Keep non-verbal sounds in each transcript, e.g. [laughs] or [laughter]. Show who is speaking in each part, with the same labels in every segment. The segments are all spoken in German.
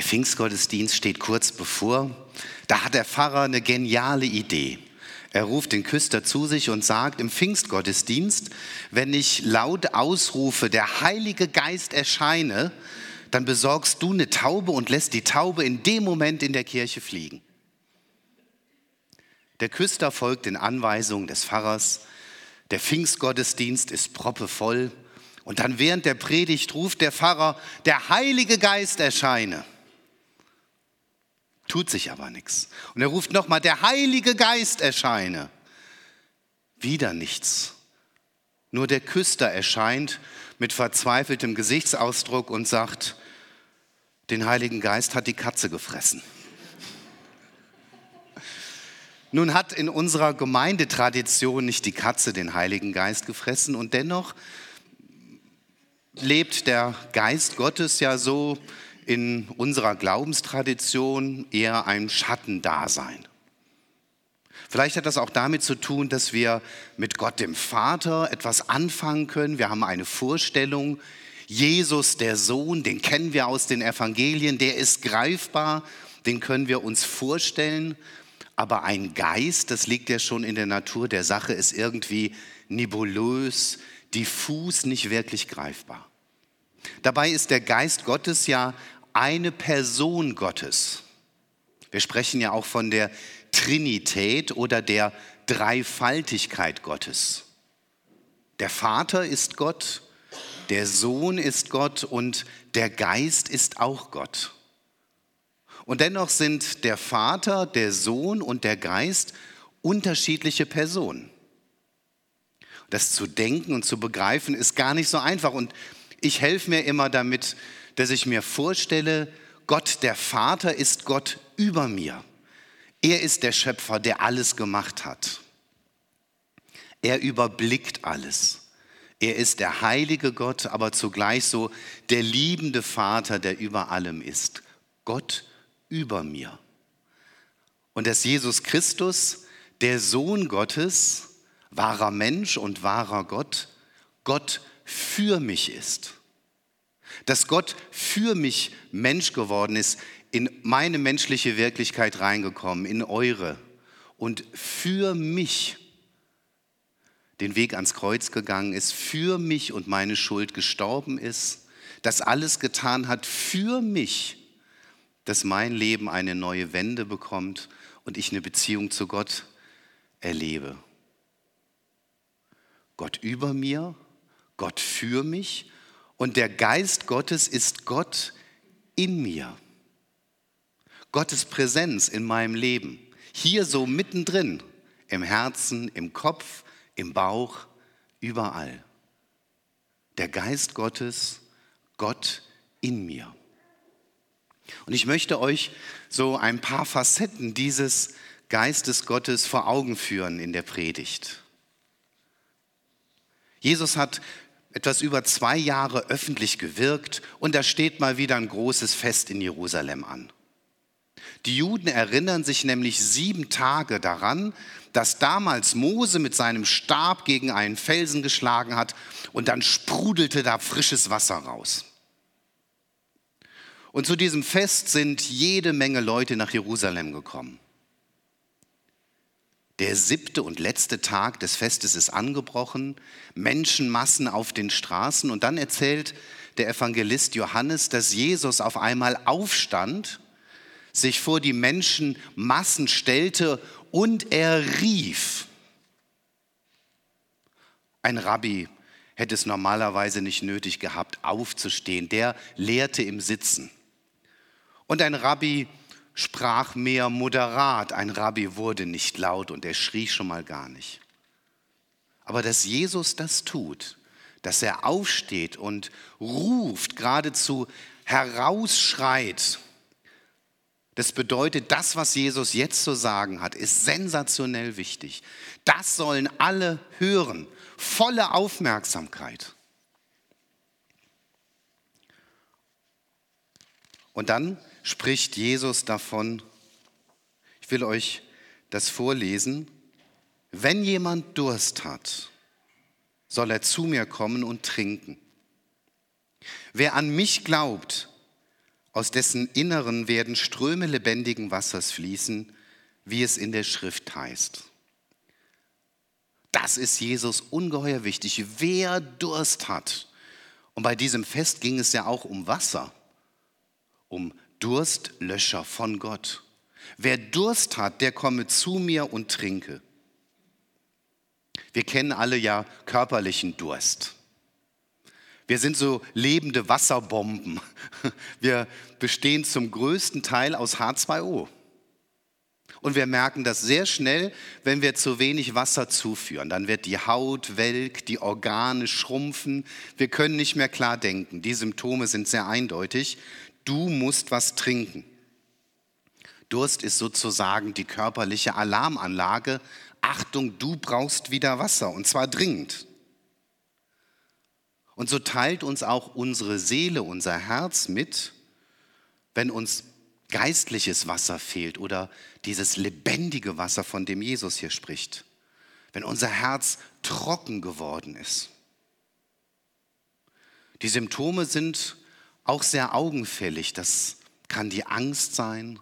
Speaker 1: Der Pfingstgottesdienst steht kurz bevor. Da hat der Pfarrer eine geniale Idee. Er ruft den Küster zu sich und sagt, im Pfingstgottesdienst, wenn ich laut ausrufe, der Heilige Geist erscheine, dann besorgst du eine Taube und lässt die Taube in dem Moment in der Kirche fliegen. Der Küster folgt den Anweisungen des Pfarrers. Der Pfingstgottesdienst ist proppevoll. Und dann während der Predigt ruft der Pfarrer, der Heilige Geist erscheine. Tut sich aber nichts. Und er ruft nochmal, der Heilige Geist erscheine. Wieder nichts. Nur der Küster erscheint mit verzweifeltem Gesichtsausdruck und sagt, den Heiligen Geist hat die Katze gefressen. [laughs] Nun hat in unserer Gemeindetradition nicht die Katze den Heiligen Geist gefressen und dennoch lebt der Geist Gottes ja so in unserer Glaubenstradition eher ein Schattendasein. Vielleicht hat das auch damit zu tun, dass wir mit Gott dem Vater etwas anfangen können. Wir haben eine Vorstellung. Jesus, der Sohn, den kennen wir aus den Evangelien, der ist greifbar, den können wir uns vorstellen. Aber ein Geist, das liegt ja schon in der Natur der Sache, ist irgendwie nebulös, diffus, nicht wirklich greifbar. Dabei ist der Geist Gottes ja eine Person Gottes. Wir sprechen ja auch von der Trinität oder der Dreifaltigkeit Gottes. Der Vater ist Gott, der Sohn ist Gott und der Geist ist auch Gott. Und dennoch sind der Vater, der Sohn und der Geist unterschiedliche Personen. Das zu denken und zu begreifen ist gar nicht so einfach. Und ich helfe mir immer damit, dass ich mir vorstelle, Gott der Vater ist Gott über mir. Er ist der Schöpfer, der alles gemacht hat. Er überblickt alles. Er ist der heilige Gott, aber zugleich so der liebende Vater, der über allem ist. Gott über mir. Und dass Jesus Christus, der Sohn Gottes, wahrer Mensch und wahrer Gott, Gott für mich ist. Dass Gott für mich Mensch geworden ist, in meine menschliche Wirklichkeit reingekommen, in eure und für mich den Weg ans Kreuz gegangen ist, für mich und meine Schuld gestorben ist, das alles getan hat für mich dass mein Leben eine neue Wende bekommt und ich eine Beziehung zu Gott erlebe. Gott über mir, Gott für mich und der Geist Gottes ist Gott in mir. Gottes Präsenz in meinem Leben, hier so mittendrin, im Herzen, im Kopf, im Bauch, überall. Der Geist Gottes, Gott in mir. Und ich möchte euch so ein paar Facetten dieses Geistes Gottes vor Augen führen in der Predigt. Jesus hat etwas über zwei Jahre öffentlich gewirkt und da steht mal wieder ein großes Fest in Jerusalem an. Die Juden erinnern sich nämlich sieben Tage daran, dass damals Mose mit seinem Stab gegen einen Felsen geschlagen hat und dann sprudelte da frisches Wasser raus. Und zu diesem Fest sind jede Menge Leute nach Jerusalem gekommen. Der siebte und letzte Tag des Festes ist angebrochen, Menschenmassen auf den Straßen und dann erzählt der Evangelist Johannes, dass Jesus auf einmal aufstand, sich vor die Menschenmassen stellte und er rief. Ein Rabbi hätte es normalerweise nicht nötig gehabt, aufzustehen, der lehrte im Sitzen. Und ein Rabbi sprach mehr moderat, ein Rabbi wurde nicht laut und er schrie schon mal gar nicht. Aber dass Jesus das tut, dass er aufsteht und ruft, geradezu herausschreit, das bedeutet, das, was Jesus jetzt zu sagen hat, ist sensationell wichtig. Das sollen alle hören, volle Aufmerksamkeit. Und dann spricht Jesus davon, ich will euch das vorlesen, wenn jemand Durst hat, soll er zu mir kommen und trinken. Wer an mich glaubt, aus dessen Inneren werden Ströme lebendigen Wassers fließen, wie es in der Schrift heißt. Das ist Jesus ungeheuer wichtig. Wer Durst hat, und bei diesem Fest ging es ja auch um Wasser, um Durstlöscher von Gott. Wer Durst hat, der komme zu mir und trinke. Wir kennen alle ja körperlichen Durst. Wir sind so lebende Wasserbomben. [laughs] Wir bestehen zum größten Teil aus H2O. Und wir merken das sehr schnell, wenn wir zu wenig Wasser zuführen. Dann wird die Haut welk, die Organe schrumpfen. Wir können nicht mehr klar denken. Die Symptome sind sehr eindeutig. Du musst was trinken. Durst ist sozusagen die körperliche Alarmanlage. Achtung, du brauchst wieder Wasser und zwar dringend. Und so teilt uns auch unsere Seele, unser Herz mit, wenn uns geistliches Wasser fehlt oder dieses lebendige Wasser, von dem Jesus hier spricht. Wenn unser Herz trocken geworden ist. Die Symptome sind auch sehr augenfällig. Das kann die Angst sein,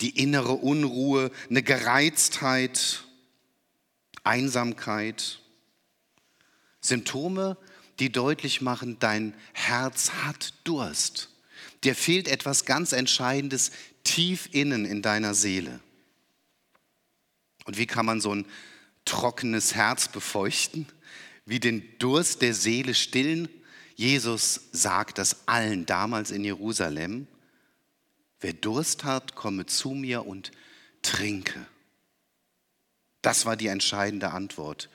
Speaker 1: die innere Unruhe, eine Gereiztheit, Einsamkeit. Symptome, die deutlich machen, dein Herz hat Durst. Dir fehlt etwas ganz Entscheidendes tief innen in deiner Seele. Und wie kann man so ein trockenes Herz befeuchten? Wie den Durst der Seele stillen? Jesus sagt das allen damals in Jerusalem. Wer Durst hat, komme zu mir und trinke. Das war die entscheidende Antwort.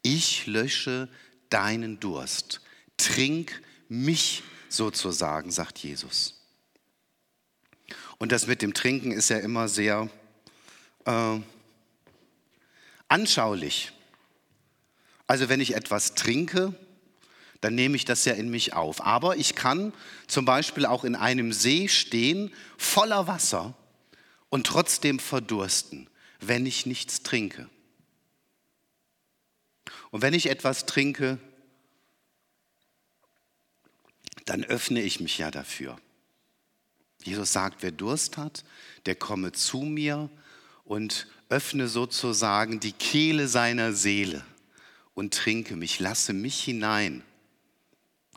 Speaker 1: Ich lösche deinen Durst. Trink mich sozusagen, sagt Jesus. Und das mit dem Trinken ist ja immer sehr äh, anschaulich. Also wenn ich etwas trinke, dann nehme ich das ja in mich auf. Aber ich kann zum Beispiel auch in einem See stehen, voller Wasser und trotzdem verdursten, wenn ich nichts trinke. Und wenn ich etwas trinke, dann öffne ich mich ja dafür. Jesus sagt, wer Durst hat, der komme zu mir und öffne sozusagen die Kehle seiner Seele und trinke mich, lasse mich hinein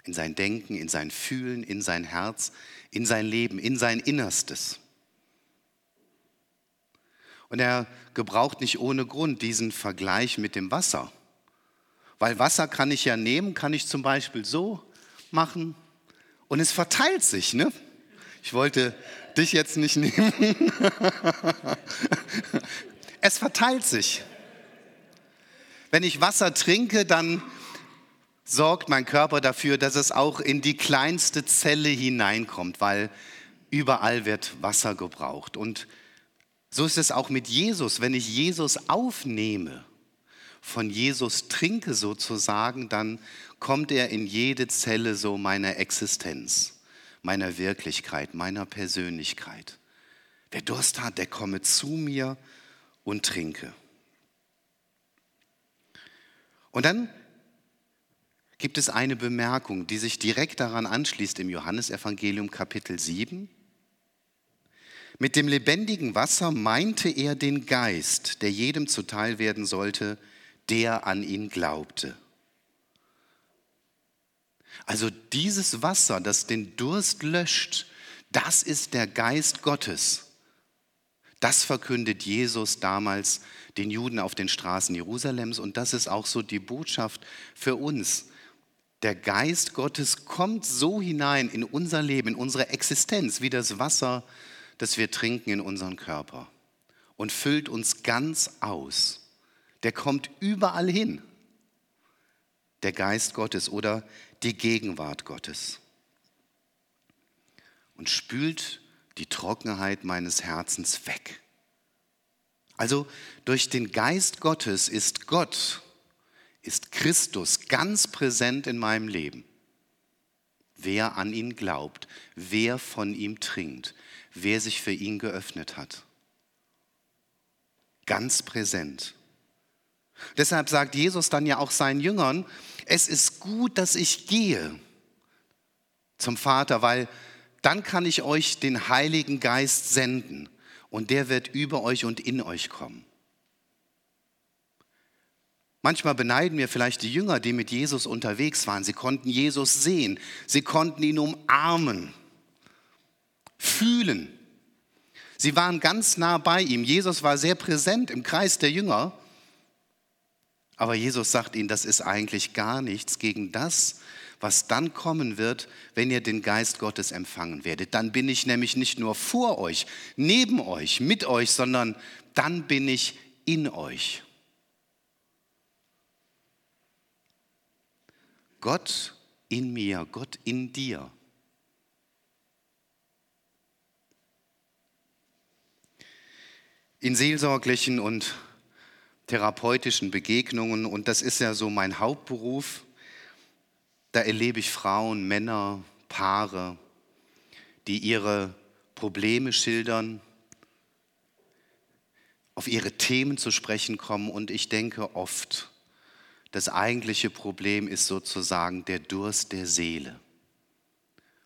Speaker 1: in sein Denken, in sein Fühlen, in sein Herz, in sein Leben, in sein Innerstes. Und er gebraucht nicht ohne Grund diesen Vergleich mit dem Wasser. Weil Wasser kann ich ja nehmen, kann ich zum Beispiel so machen und es verteilt sich. Ne? Ich wollte dich jetzt nicht nehmen. [laughs] es verteilt sich. Wenn ich Wasser trinke, dann sorgt mein Körper dafür, dass es auch in die kleinste Zelle hineinkommt, weil überall wird Wasser gebraucht. Und so ist es auch mit Jesus. Wenn ich Jesus aufnehme, von Jesus trinke sozusagen, dann kommt er in jede Zelle so meiner Existenz, meiner Wirklichkeit, meiner Persönlichkeit. Wer Durst hat, der komme zu mir und trinke. Und dann gibt es eine Bemerkung, die sich direkt daran anschließt im Johannesevangelium Kapitel 7. Mit dem lebendigen Wasser meinte er den Geist, der jedem zuteil werden sollte, der an ihn glaubte. Also dieses Wasser, das den Durst löscht, das ist der Geist Gottes. Das verkündet Jesus damals den Juden auf den Straßen Jerusalems und das ist auch so die Botschaft für uns. Der Geist Gottes kommt so hinein in unser Leben, in unsere Existenz, wie das Wasser, das wir trinken in unseren Körper und füllt uns ganz aus. Der kommt überall hin. Der Geist Gottes oder die Gegenwart Gottes. Und spült die Trockenheit meines Herzens weg. Also durch den Geist Gottes ist Gott ist Christus ganz präsent in meinem Leben. Wer an ihn glaubt, wer von ihm trinkt, wer sich für ihn geöffnet hat. Ganz präsent. Deshalb sagt Jesus dann ja auch seinen Jüngern, es ist gut, dass ich gehe zum Vater, weil dann kann ich euch den Heiligen Geist senden und der wird über euch und in euch kommen. Manchmal beneiden wir vielleicht die Jünger, die mit Jesus unterwegs waren. Sie konnten Jesus sehen, sie konnten ihn umarmen, fühlen. Sie waren ganz nah bei ihm. Jesus war sehr präsent im Kreis der Jünger. Aber Jesus sagt ihnen, das ist eigentlich gar nichts gegen das, was dann kommen wird, wenn ihr den Geist Gottes empfangen werdet. Dann bin ich nämlich nicht nur vor euch, neben euch, mit euch, sondern dann bin ich in euch. Gott in mir, Gott in dir. In seelsorglichen und therapeutischen Begegnungen, und das ist ja so mein Hauptberuf, da erlebe ich Frauen, Männer, Paare, die ihre Probleme schildern, auf ihre Themen zu sprechen kommen. Und ich denke oft, das eigentliche Problem ist sozusagen der Durst der Seele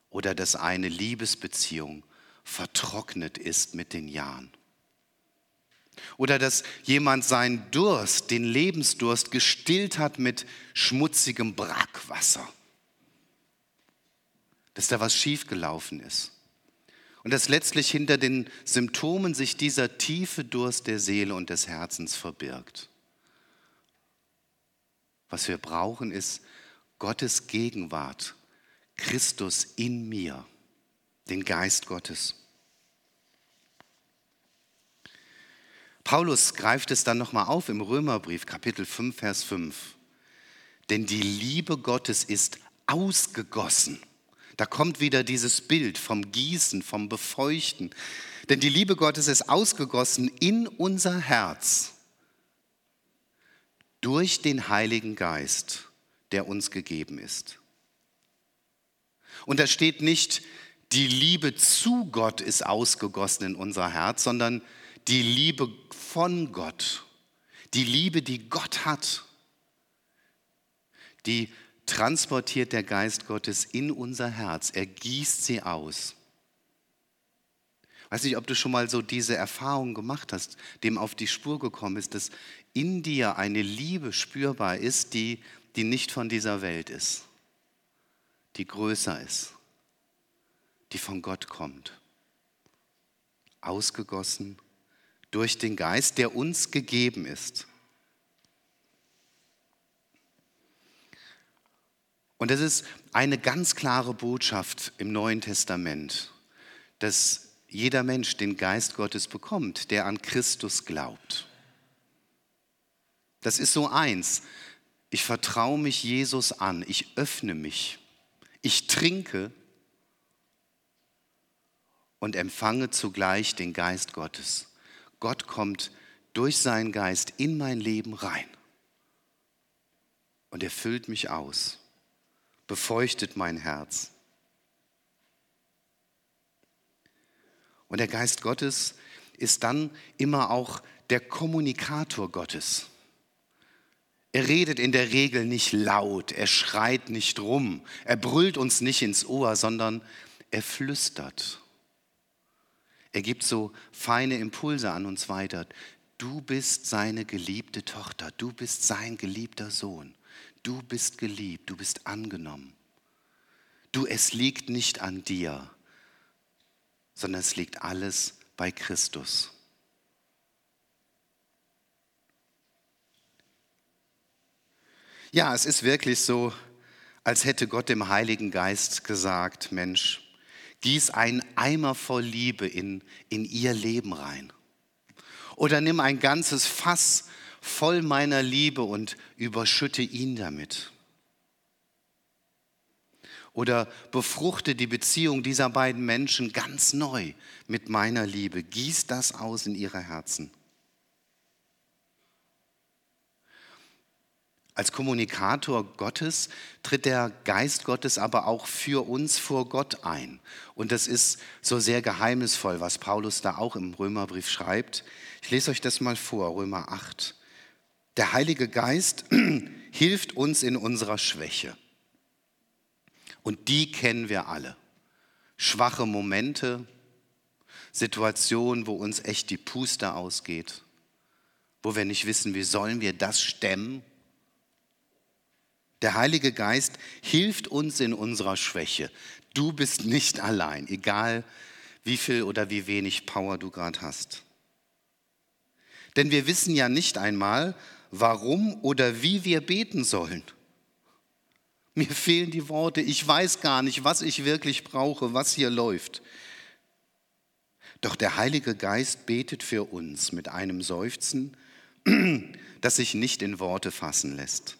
Speaker 1: oder dass eine Liebesbeziehung vertrocknet ist mit den Jahren. Oder dass jemand seinen Durst, den Lebensdurst gestillt hat mit schmutzigem Brackwasser. Dass da was schiefgelaufen ist. Und dass letztlich hinter den Symptomen sich dieser tiefe Durst der Seele und des Herzens verbirgt. Was wir brauchen, ist Gottes Gegenwart, Christus in mir, den Geist Gottes. Paulus greift es dann nochmal auf im Römerbrief, Kapitel 5, Vers 5. Denn die Liebe Gottes ist ausgegossen. Da kommt wieder dieses Bild vom Gießen, vom Befeuchten. Denn die Liebe Gottes ist ausgegossen in unser Herz durch den Heiligen Geist, der uns gegeben ist. Und da steht nicht, die Liebe zu Gott ist ausgegossen in unser Herz, sondern die Liebe von Gott, die Liebe, die Gott hat, die transportiert der Geist Gottes in unser Herz. Er gießt sie aus. Weiß nicht, ob du schon mal so diese Erfahrung gemacht hast, dem auf die Spur gekommen ist, dass in dir eine Liebe spürbar ist, die, die nicht von dieser Welt ist, die größer ist, die von Gott kommt. Ausgegossen durch den Geist, der uns gegeben ist. Und das ist eine ganz klare Botschaft im Neuen Testament, dass jeder Mensch den Geist Gottes bekommt, der an Christus glaubt. Das ist so eins. Ich vertraue mich Jesus an, ich öffne mich, ich trinke und empfange zugleich den Geist Gottes. Gott kommt durch seinen Geist in mein Leben rein und er füllt mich aus, befeuchtet mein Herz. Und der Geist Gottes ist dann immer auch der Kommunikator Gottes. Er redet in der Regel nicht laut, er schreit nicht rum, er brüllt uns nicht ins Ohr, sondern er flüstert. Er gibt so feine Impulse an uns weiter. Du bist seine geliebte Tochter, du bist sein geliebter Sohn, du bist geliebt, du bist angenommen. Du, es liegt nicht an dir, sondern es liegt alles bei Christus. Ja, es ist wirklich so, als hätte Gott dem Heiligen Geist gesagt, Mensch, gieß einen Eimer voll Liebe in, in ihr Leben rein. Oder nimm ein ganzes Fass voll meiner Liebe und überschütte ihn damit oder befruchte die Beziehung dieser beiden Menschen ganz neu mit meiner Liebe. Gieß das aus in ihre Herzen. Als Kommunikator Gottes tritt der Geist Gottes aber auch für uns vor Gott ein. Und das ist so sehr geheimnisvoll, was Paulus da auch im Römerbrief schreibt. Ich lese euch das mal vor, Römer 8. Der Heilige Geist [clears throat] hilft uns in unserer Schwäche. Und die kennen wir alle. schwache Momente, Situationen, wo uns echt die Puste ausgeht, wo wir nicht wissen, wie sollen wir das stemmen. Der Heilige Geist hilft uns in unserer Schwäche. Du bist nicht allein, egal wie viel oder wie wenig Power du gerade hast. Denn wir wissen ja nicht einmal, warum oder wie wir beten sollen. Mir fehlen die Worte, ich weiß gar nicht, was ich wirklich brauche, was hier läuft. Doch der Heilige Geist betet für uns mit einem Seufzen, [clears throat] das sich nicht in Worte fassen lässt.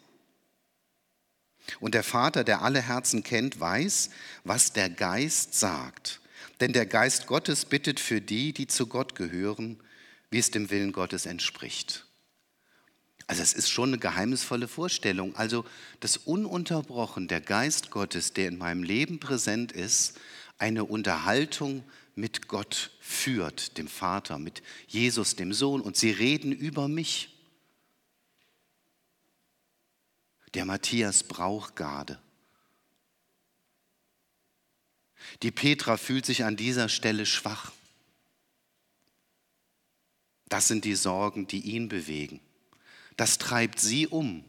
Speaker 1: Und der Vater, der alle Herzen kennt, weiß, was der Geist sagt. Denn der Geist Gottes bittet für die, die zu Gott gehören, wie es dem Willen Gottes entspricht. Also es ist schon eine geheimnisvolle Vorstellung. Also dass ununterbrochen der Geist Gottes, der in meinem Leben präsent ist, eine Unterhaltung mit Gott führt, dem Vater, mit Jesus, dem Sohn, und sie reden über mich. Der Matthias braucht Garde. Die Petra fühlt sich an dieser Stelle schwach. Das sind die Sorgen, die ihn bewegen. Das treibt sie um.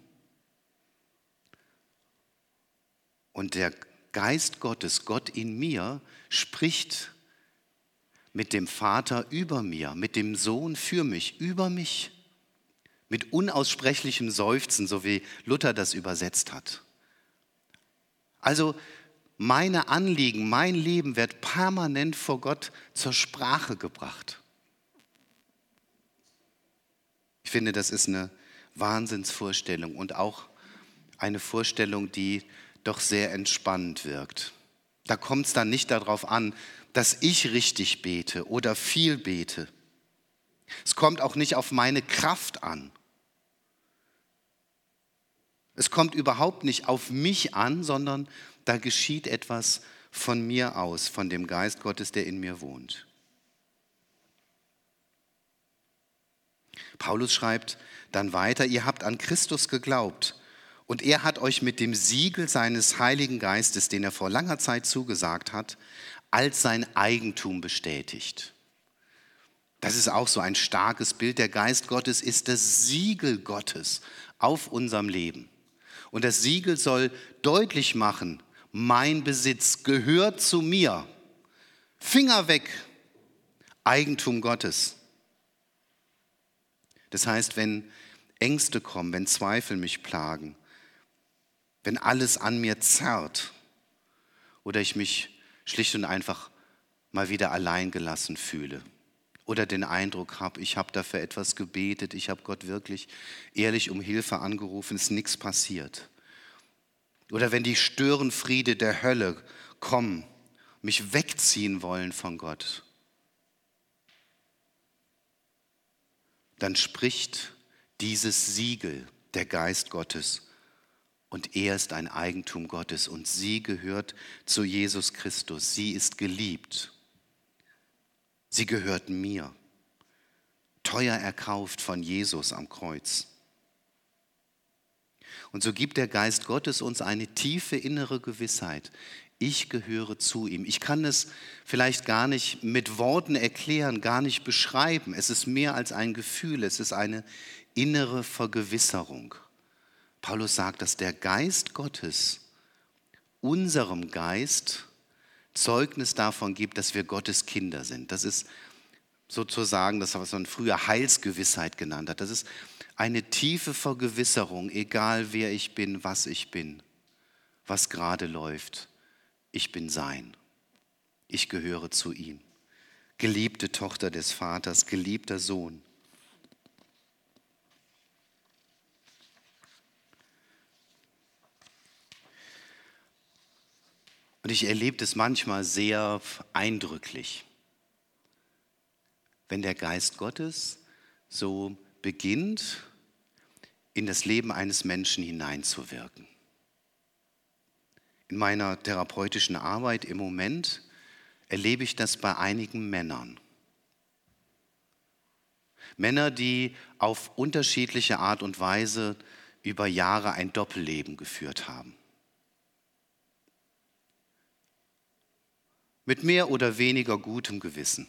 Speaker 1: Und der Geist Gottes, Gott in mir, spricht mit dem Vater über mir, mit dem Sohn für mich, über mich, mit unaussprechlichem Seufzen, so wie Luther das übersetzt hat. Also meine Anliegen, mein Leben wird permanent vor Gott zur Sprache gebracht. Ich finde, das ist eine Wahnsinnsvorstellung und auch eine Vorstellung, die doch sehr entspannt wirkt. Da kommt es dann nicht darauf an, dass ich richtig bete oder viel bete. Es kommt auch nicht auf meine Kraft an. Es kommt überhaupt nicht auf mich an, sondern da geschieht etwas von mir aus, von dem Geist Gottes, der in mir wohnt. Paulus schreibt dann weiter, ihr habt an Christus geglaubt und er hat euch mit dem Siegel seines Heiligen Geistes, den er vor langer Zeit zugesagt hat, als sein Eigentum bestätigt. Das ist auch so ein starkes Bild. Der Geist Gottes ist das Siegel Gottes auf unserem Leben. Und das Siegel soll deutlich machen, mein Besitz gehört zu mir. Finger weg, Eigentum Gottes. Das heißt, wenn Ängste kommen, wenn Zweifel mich plagen, wenn alles an mir zerrt oder ich mich schlicht und einfach mal wieder allein gelassen fühle oder den Eindruck habe, ich habe dafür etwas gebetet, ich habe Gott wirklich ehrlich um Hilfe angerufen, ist nichts passiert. Oder wenn die Störenfriede der Hölle kommen, mich wegziehen wollen von Gott, dann spricht dieses Siegel der Geist Gottes und er ist ein Eigentum Gottes und sie gehört zu Jesus Christus. Sie ist geliebt. Sie gehört mir. Teuer erkauft von Jesus am Kreuz. Und so gibt der Geist Gottes uns eine tiefe innere Gewissheit. Ich gehöre zu ihm. Ich kann es vielleicht gar nicht mit Worten erklären, gar nicht beschreiben. Es ist mehr als ein Gefühl, es ist eine innere Vergewisserung. Paulus sagt, dass der Geist Gottes unserem Geist Zeugnis davon gibt, dass wir Gottes Kinder sind. Das ist sozusagen das, was man früher Heilsgewissheit genannt hat. Das ist eine tiefe Vergewisserung, egal wer ich bin, was ich bin, was gerade läuft. Ich bin sein. Ich gehöre zu ihm. Geliebte Tochter des Vaters, geliebter Sohn. Und ich erlebe das manchmal sehr eindrücklich, wenn der Geist Gottes so beginnt, in das Leben eines Menschen hineinzuwirken. In meiner therapeutischen Arbeit im Moment erlebe ich das bei einigen Männern. Männer, die auf unterschiedliche Art und Weise über Jahre ein Doppelleben geführt haben. Mit mehr oder weniger gutem Gewissen.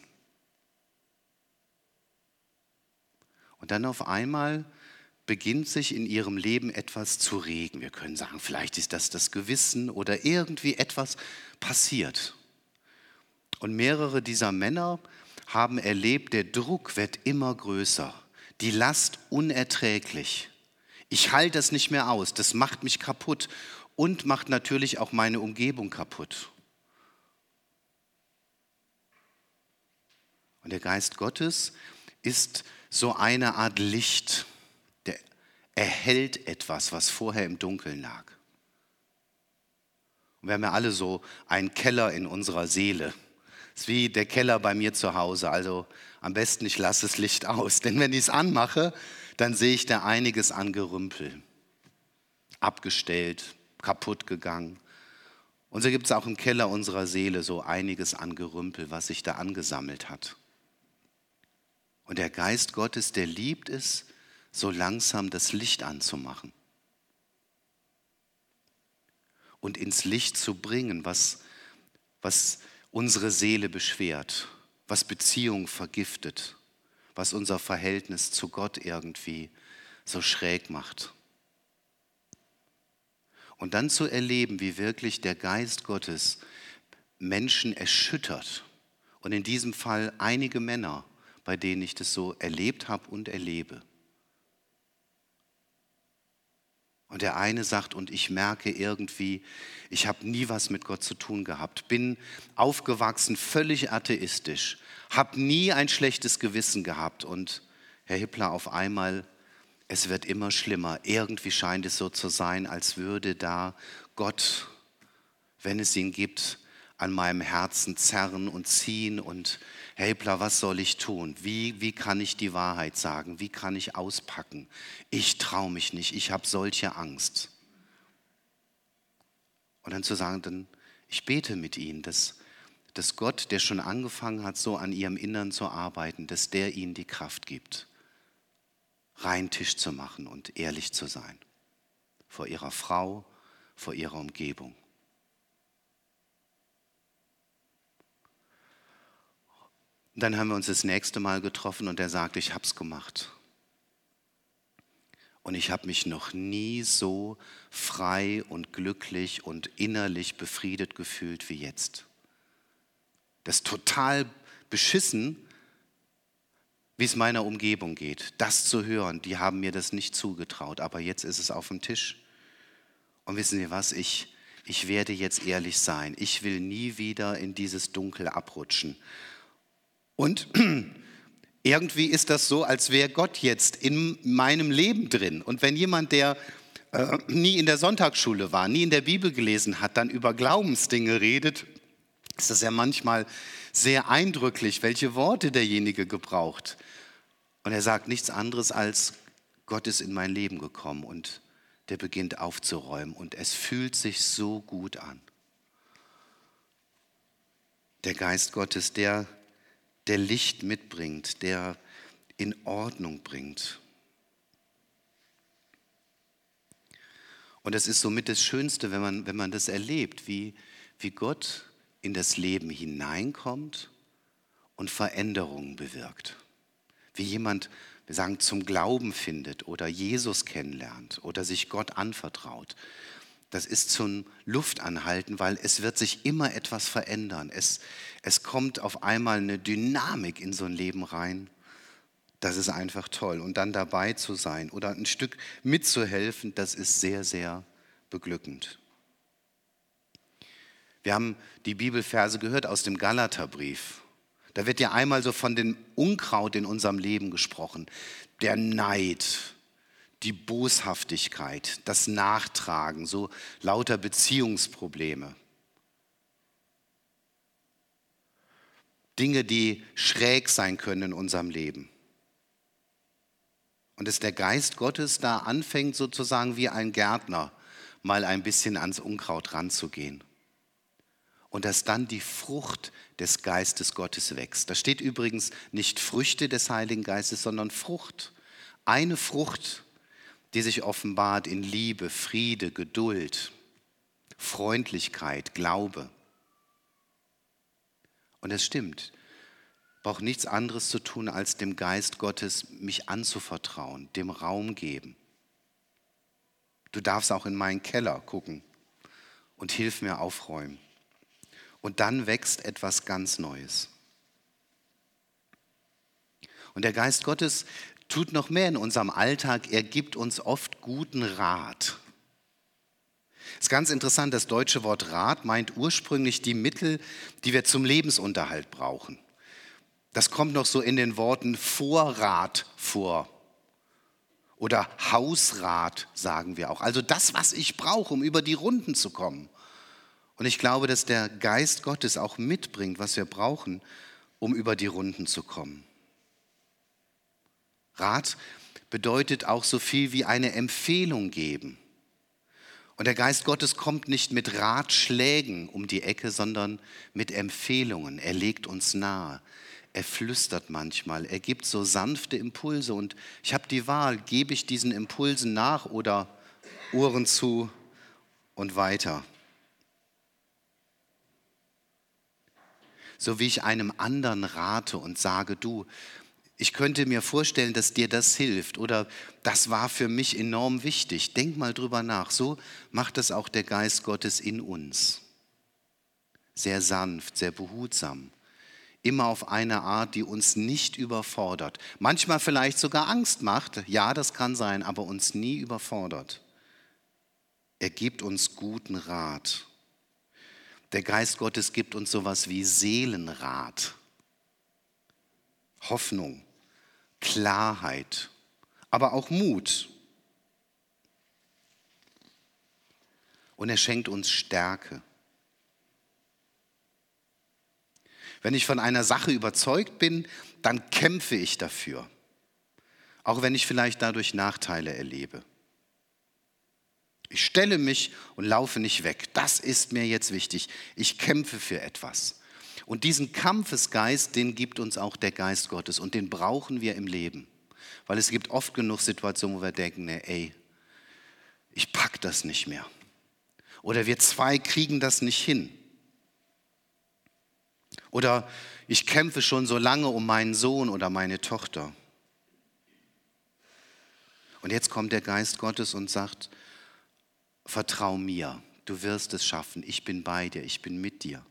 Speaker 1: Und dann auf einmal beginnt sich in ihrem Leben etwas zu regen. Wir können sagen, vielleicht ist das das Gewissen oder irgendwie etwas passiert. Und mehrere dieser Männer haben erlebt, der Druck wird immer größer, die Last unerträglich. Ich halte das nicht mehr aus, das macht mich kaputt und macht natürlich auch meine Umgebung kaputt. Und der Geist Gottes ist so eine Art Licht, der erhält etwas, was vorher im Dunkeln lag. Und wir haben ja alle so einen Keller in unserer Seele. Das ist wie der Keller bei mir zu Hause. Also am besten ich lasse das Licht aus, denn wenn ich es anmache, dann sehe ich da einiges an Gerümpel. Abgestellt, kaputt gegangen. Und so gibt es auch im Keller unserer Seele so einiges an Gerümpel, was sich da angesammelt hat. Und der Geist Gottes, der liebt es, so langsam das Licht anzumachen und ins Licht zu bringen, was, was unsere Seele beschwert, was Beziehung vergiftet, was unser Verhältnis zu Gott irgendwie so schräg macht. Und dann zu erleben, wie wirklich der Geist Gottes Menschen erschüttert. Und in diesem Fall einige Männer bei denen ich das so erlebt habe und erlebe. Und der eine sagt, und ich merke irgendwie, ich habe nie was mit Gott zu tun gehabt, bin aufgewachsen völlig atheistisch, habe nie ein schlechtes Gewissen gehabt. Und Herr Hippler, auf einmal, es wird immer schlimmer. Irgendwie scheint es so zu sein, als würde da Gott, wenn es ihn gibt, an meinem Herzen zerren und ziehen und Hebler, was soll ich tun? Wie, wie kann ich die Wahrheit sagen? Wie kann ich auspacken? Ich traue mich nicht, ich habe solche Angst. Und dann zu sagen, dann, ich bete mit ihnen, dass, dass Gott, der schon angefangen hat, so an ihrem Innern zu arbeiten, dass der ihnen die Kraft gibt, rein Tisch zu machen und ehrlich zu sein. Vor ihrer Frau, vor ihrer Umgebung. Und dann haben wir uns das nächste Mal getroffen und er sagte, ich habe es gemacht. Und ich habe mich noch nie so frei und glücklich und innerlich befriedet gefühlt wie jetzt. Das ist total beschissen, wie es meiner Umgebung geht. Das zu hören, die haben mir das nicht zugetraut, aber jetzt ist es auf dem Tisch. Und wissen Sie was, ich, ich werde jetzt ehrlich sein. Ich will nie wieder in dieses Dunkel abrutschen. Und [clears throat] irgendwie ist das so, als wäre Gott jetzt in meinem Leben drin. Und wenn jemand, der äh, nie in der Sonntagsschule war, nie in der Bibel gelesen hat, dann über Glaubensdinge redet, ist das ja manchmal sehr eindrücklich, welche Worte derjenige gebraucht. Und er sagt nichts anderes als, Gott ist in mein Leben gekommen und der beginnt aufzuräumen und es fühlt sich so gut an. Der Geist Gottes, der der Licht mitbringt, der in Ordnung bringt. Und das ist somit das Schönste, wenn man, wenn man das erlebt, wie, wie Gott in das Leben hineinkommt und Veränderungen bewirkt. Wie jemand, wir sagen, zum Glauben findet oder Jesus kennenlernt oder sich Gott anvertraut das ist zum Luftanhalten, weil es wird sich immer etwas verändern. Es, es kommt auf einmal eine Dynamik in so ein Leben rein. Das ist einfach toll. Und dann dabei zu sein oder ein Stück mitzuhelfen, das ist sehr, sehr beglückend. Wir haben die Bibelverse gehört aus dem Galaterbrief. Da wird ja einmal so von dem Unkraut in unserem Leben gesprochen. Der Neid, die Boshaftigkeit, das Nachtragen, so lauter Beziehungsprobleme. Dinge, die schräg sein können in unserem Leben. Und dass der Geist Gottes da anfängt, sozusagen wie ein Gärtner mal ein bisschen ans Unkraut ranzugehen. Und dass dann die Frucht des Geistes Gottes wächst. Da steht übrigens nicht Früchte des Heiligen Geistes, sondern Frucht. Eine Frucht die sich offenbart in Liebe, Friede, Geduld, Freundlichkeit, Glaube. Und es stimmt, brauche nichts anderes zu tun, als dem Geist Gottes mich anzuvertrauen, dem Raum geben. Du darfst auch in meinen Keller gucken und hilf mir aufräumen. Und dann wächst etwas ganz Neues. Und der Geist Gottes tut noch mehr in unserem Alltag. Er gibt uns oft guten Rat. Es ist ganz interessant, das deutsche Wort Rat meint ursprünglich die Mittel, die wir zum Lebensunterhalt brauchen. Das kommt noch so in den Worten Vorrat vor. Oder Hausrat sagen wir auch. Also das, was ich brauche, um über die Runden zu kommen. Und ich glaube, dass der Geist Gottes auch mitbringt, was wir brauchen, um über die Runden zu kommen. Rat bedeutet auch so viel wie eine Empfehlung geben. Und der Geist Gottes kommt nicht mit Ratschlägen um die Ecke, sondern mit Empfehlungen. Er legt uns nahe. Er flüstert manchmal. Er gibt so sanfte Impulse. Und ich habe die Wahl, gebe ich diesen Impulsen nach oder Ohren zu und weiter. So wie ich einem anderen rate und sage, du, ich könnte mir vorstellen, dass dir das hilft oder das war für mich enorm wichtig. Denk mal drüber nach. So macht das auch der Geist Gottes in uns. Sehr sanft, sehr behutsam. Immer auf eine Art, die uns nicht überfordert. Manchmal vielleicht sogar Angst macht. Ja, das kann sein, aber uns nie überfordert. Er gibt uns guten Rat. Der Geist Gottes gibt uns sowas wie Seelenrat. Hoffnung, Klarheit, aber auch Mut. Und er schenkt uns Stärke. Wenn ich von einer Sache überzeugt bin, dann kämpfe ich dafür, auch wenn ich vielleicht dadurch Nachteile erlebe. Ich stelle mich und laufe nicht weg. Das ist mir jetzt wichtig. Ich kämpfe für etwas. Und diesen Kampfesgeist, den gibt uns auch der Geist Gottes und den brauchen wir im Leben. Weil es gibt oft genug Situationen, wo wir denken, nee, ey, ich pack das nicht mehr. Oder wir zwei kriegen das nicht hin. Oder ich kämpfe schon so lange um meinen Sohn oder meine Tochter. Und jetzt kommt der Geist Gottes und sagt, vertrau mir, du wirst es schaffen, ich bin bei dir, ich bin mit dir.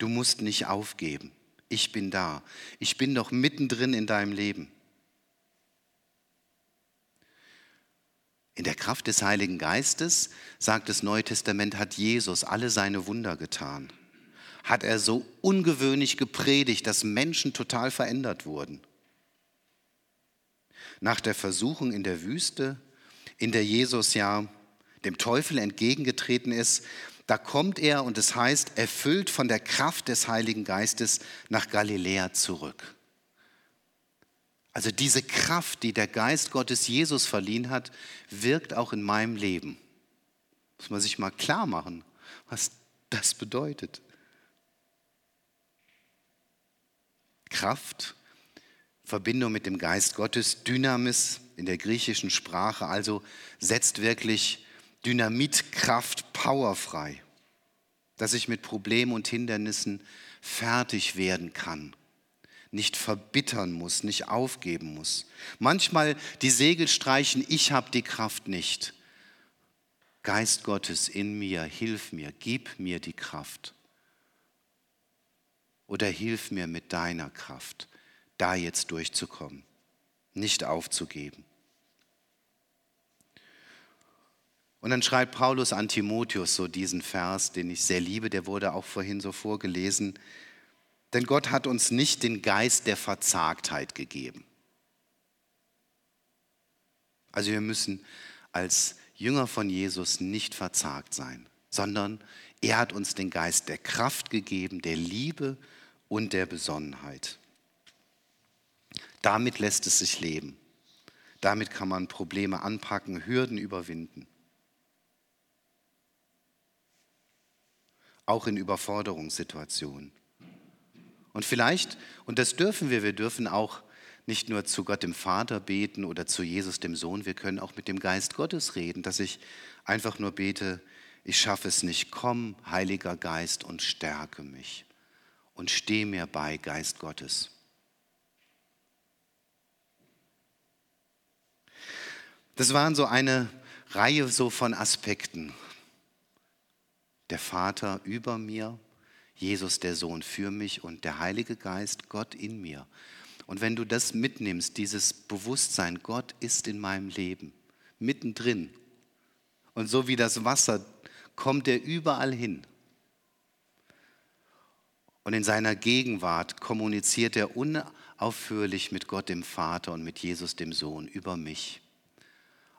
Speaker 1: Du musst nicht aufgeben. Ich bin da. Ich bin doch mittendrin in deinem Leben. In der Kraft des Heiligen Geistes, sagt das Neue Testament, hat Jesus alle seine Wunder getan. Hat er so ungewöhnlich gepredigt, dass Menschen total verändert wurden. Nach der Versuchung in der Wüste, in der Jesus ja dem Teufel entgegengetreten ist, da kommt er und es heißt, erfüllt von der Kraft des Heiligen Geistes nach Galiläa zurück. Also diese Kraft, die der Geist Gottes Jesus verliehen hat, wirkt auch in meinem Leben. Muss man sich mal klar machen, was das bedeutet. Kraft, Verbindung mit dem Geist Gottes, Dynamis in der griechischen Sprache, also setzt wirklich Dynamitkraft, powerfrei, dass ich mit Problemen und Hindernissen fertig werden kann, nicht verbittern muss, nicht aufgeben muss. Manchmal die Segel streichen, ich habe die Kraft nicht. Geist Gottes in mir, hilf mir, gib mir die Kraft. Oder hilf mir mit deiner Kraft, da jetzt durchzukommen, nicht aufzugeben. Und dann schreibt Paulus an Timotheus so diesen Vers, den ich sehr liebe, der wurde auch vorhin so vorgelesen. Denn Gott hat uns nicht den Geist der Verzagtheit gegeben. Also wir müssen als Jünger von Jesus nicht verzagt sein, sondern er hat uns den Geist der Kraft gegeben, der Liebe und der Besonnenheit. Damit lässt es sich leben. Damit kann man Probleme anpacken, Hürden überwinden. Auch in Überforderungssituationen. Und vielleicht, und das dürfen wir, wir dürfen auch nicht nur zu Gott dem Vater beten oder zu Jesus dem Sohn, wir können auch mit dem Geist Gottes reden, dass ich einfach nur bete, ich schaffe es nicht, komm, Heiliger Geist, und stärke mich. und steh mir bei, Geist Gottes. Das waren so eine Reihe so von Aspekten. Der Vater über mir, Jesus der Sohn für mich und der Heilige Geist, Gott in mir. Und wenn du das mitnimmst, dieses Bewusstsein, Gott ist in meinem Leben, mittendrin. Und so wie das Wasser kommt er überall hin. Und in seiner Gegenwart kommuniziert er unaufhörlich mit Gott dem Vater und mit Jesus dem Sohn über mich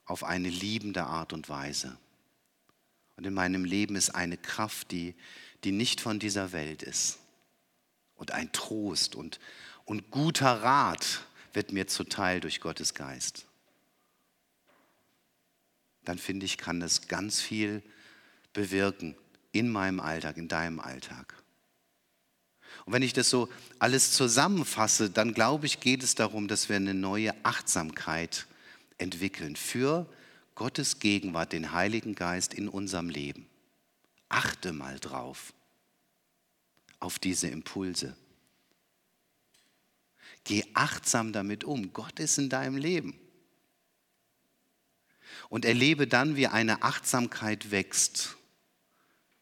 Speaker 1: auf eine liebende Art und Weise. Und in meinem Leben ist eine Kraft, die, die nicht von dieser Welt ist. Und ein Trost und, und guter Rat wird mir zuteil durch Gottes Geist. Dann finde ich, kann das ganz viel bewirken in meinem Alltag, in deinem Alltag. Und wenn ich das so alles zusammenfasse, dann glaube ich, geht es darum, dass wir eine neue Achtsamkeit entwickeln für Gottes Gegenwart, den Heiligen Geist in unserem Leben. Achte mal drauf, auf diese Impulse. Geh achtsam damit um. Gott ist in deinem Leben. Und erlebe dann, wie eine Achtsamkeit wächst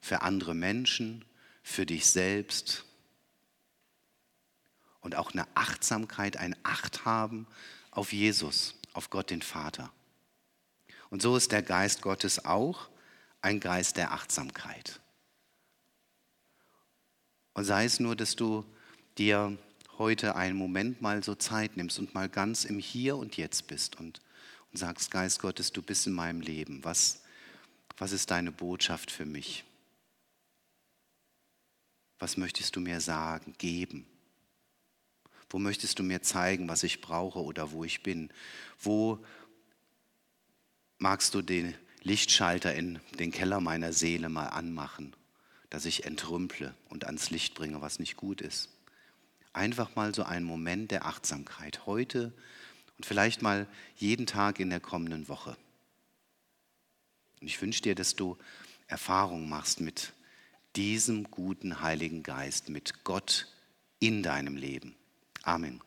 Speaker 1: für andere Menschen, für dich selbst. Und auch eine Achtsamkeit, ein Acht haben auf Jesus auf Gott den Vater. Und so ist der Geist Gottes auch ein Geist der Achtsamkeit. Und sei es nur, dass du dir heute einen Moment mal so Zeit nimmst und mal ganz im Hier und Jetzt bist und, und sagst, Geist Gottes, du bist in meinem Leben. Was, was ist deine Botschaft für mich? Was möchtest du mir sagen, geben? Wo möchtest du mir zeigen, was ich brauche oder wo ich bin? Wo magst du den Lichtschalter in den Keller meiner Seele mal anmachen, dass ich entrümple und ans Licht bringe, was nicht gut ist? Einfach mal so einen Moment der Achtsamkeit heute und vielleicht mal jeden Tag in der kommenden Woche. Und ich wünsche dir, dass du Erfahrung machst mit diesem guten Heiligen Geist, mit Gott in deinem Leben. Amen.